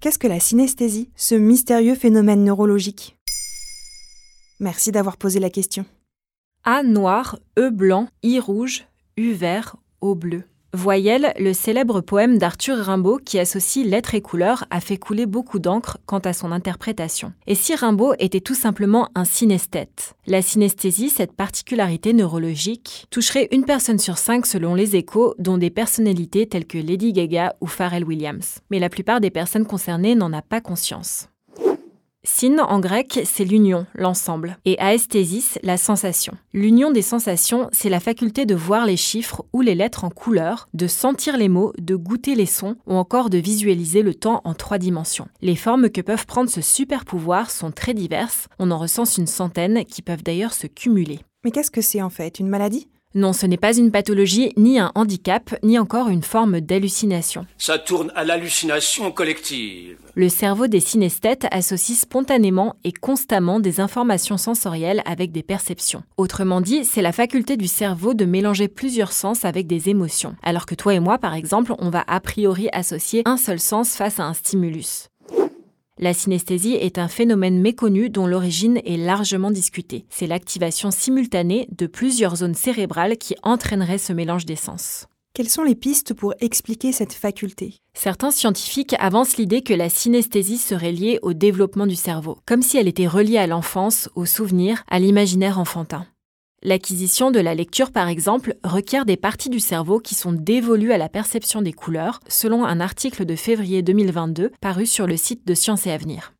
Qu'est-ce que la synesthésie, ce mystérieux phénomène neurologique? Merci d'avoir posé la question. A noir, E blanc, I rouge, U vert, O bleu. Voyelle, le célèbre poème d'Arthur Rimbaud qui associe lettres et couleurs a fait couler beaucoup d'encre quant à son interprétation. Et si Rimbaud était tout simplement un synesthète? La synesthésie, cette particularité neurologique, toucherait une personne sur cinq selon les échos, dont des personnalités telles que Lady Gaga ou Pharrell Williams. Mais la plupart des personnes concernées n'en a pas conscience. Syn en grec, c'est l'union, l'ensemble, et aesthésis, la sensation. L'union des sensations, c'est la faculté de voir les chiffres ou les lettres en couleur, de sentir les mots, de goûter les sons ou encore de visualiser le temps en trois dimensions. Les formes que peuvent prendre ce super pouvoir sont très diverses, on en recense une centaine qui peuvent d'ailleurs se cumuler. Mais qu'est-ce que c'est en fait? Une maladie? Non, ce n'est pas une pathologie, ni un handicap, ni encore une forme d'hallucination. Ça tourne à l'hallucination collective. Le cerveau des synesthètes associe spontanément et constamment des informations sensorielles avec des perceptions. Autrement dit, c'est la faculté du cerveau de mélanger plusieurs sens avec des émotions. Alors que toi et moi, par exemple, on va a priori associer un seul sens face à un stimulus. La synesthésie est un phénomène méconnu dont l'origine est largement discutée. C'est l'activation simultanée de plusieurs zones cérébrales qui entraînerait ce mélange des sens. Quelles sont les pistes pour expliquer cette faculté? Certains scientifiques avancent l'idée que la synesthésie serait liée au développement du cerveau, comme si elle était reliée à l'enfance, aux souvenirs, à l'imaginaire enfantin. L'acquisition de la lecture, par exemple, requiert des parties du cerveau qui sont dévolues à la perception des couleurs, selon un article de février 2022 paru sur le site de Science et Avenir.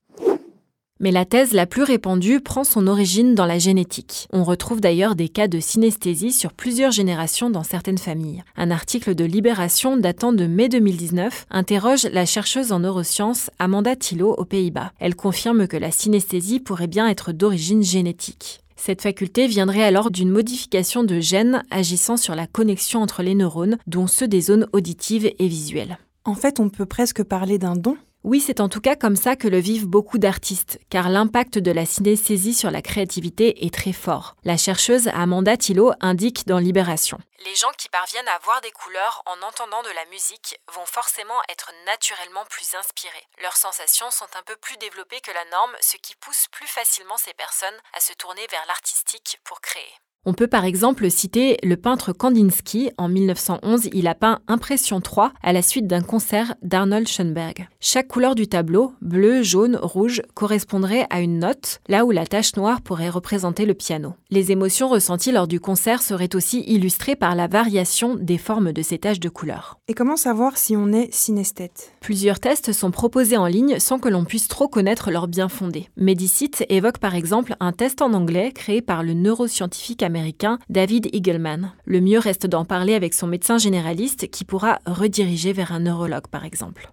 Mais la thèse la plus répandue prend son origine dans la génétique. On retrouve d'ailleurs des cas de synesthésie sur plusieurs générations dans certaines familles. Un article de Libération datant de mai 2019 interroge la chercheuse en neurosciences Amanda Thilo aux Pays-Bas. Elle confirme que la synesthésie pourrait bien être d'origine génétique. Cette faculté viendrait alors d'une modification de gènes agissant sur la connexion entre les neurones, dont ceux des zones auditives et visuelles. En fait, on peut presque parler d'un don oui, c'est en tout cas comme ça que le vivent beaucoup d'artistes, car l'impact de la synesthésie sur la créativité est très fort. La chercheuse Amanda Thilo indique dans Libération. Les gens qui parviennent à voir des couleurs en entendant de la musique vont forcément être naturellement plus inspirés. Leurs sensations sont un peu plus développées que la norme, ce qui pousse plus facilement ces personnes à se tourner vers l'artistique pour créer. On peut par exemple citer le peintre Kandinsky. En 1911, il a peint Impression 3 à la suite d'un concert d'Arnold Schoenberg. Chaque couleur du tableau, bleu, jaune, rouge, correspondrait à une note, là où la tache noire pourrait représenter le piano. Les émotions ressenties lors du concert seraient aussi illustrées par la variation des formes de ces taches de couleurs. Et comment savoir si on est synesthète? Plusieurs tests sont proposés en ligne sans que l'on puisse trop connaître leur bien fondé. Medicite évoque par exemple un test en anglais créé par le neuroscientifique américain David Eagleman. Le mieux reste d'en parler avec son médecin généraliste qui pourra rediriger vers un neurologue par exemple.